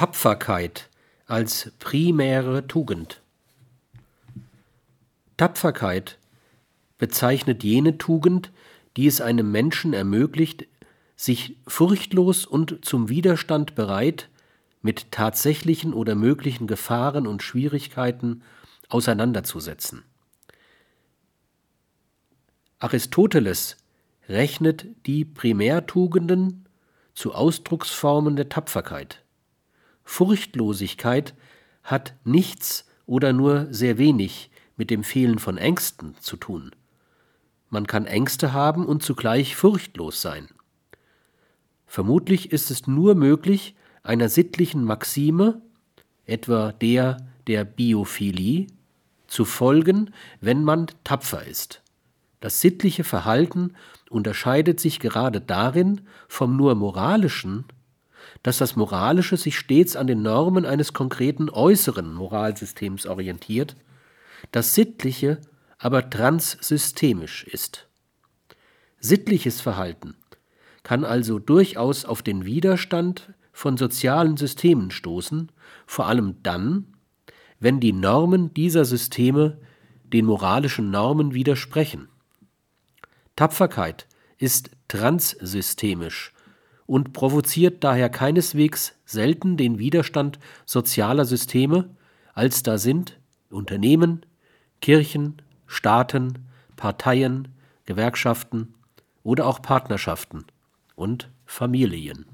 Tapferkeit als primäre Tugend. Tapferkeit bezeichnet jene Tugend, die es einem Menschen ermöglicht, sich furchtlos und zum Widerstand bereit mit tatsächlichen oder möglichen Gefahren und Schwierigkeiten auseinanderzusetzen. Aristoteles rechnet die Primärtugenden zu Ausdrucksformen der Tapferkeit. Furchtlosigkeit hat nichts oder nur sehr wenig mit dem Fehlen von Ängsten zu tun. Man kann Ängste haben und zugleich furchtlos sein. Vermutlich ist es nur möglich, einer sittlichen Maxime, etwa der der Biophilie, zu folgen, wenn man tapfer ist. Das sittliche Verhalten unterscheidet sich gerade darin vom nur moralischen, dass das Moralische sich stets an den Normen eines konkreten äußeren Moralsystems orientiert, das Sittliche aber transsystemisch ist. Sittliches Verhalten kann also durchaus auf den Widerstand von sozialen Systemen stoßen, vor allem dann, wenn die Normen dieser Systeme den moralischen Normen widersprechen. Tapferkeit ist transsystemisch und provoziert daher keineswegs selten den Widerstand sozialer Systeme, als da sind Unternehmen, Kirchen, Staaten, Parteien, Gewerkschaften oder auch Partnerschaften und Familien.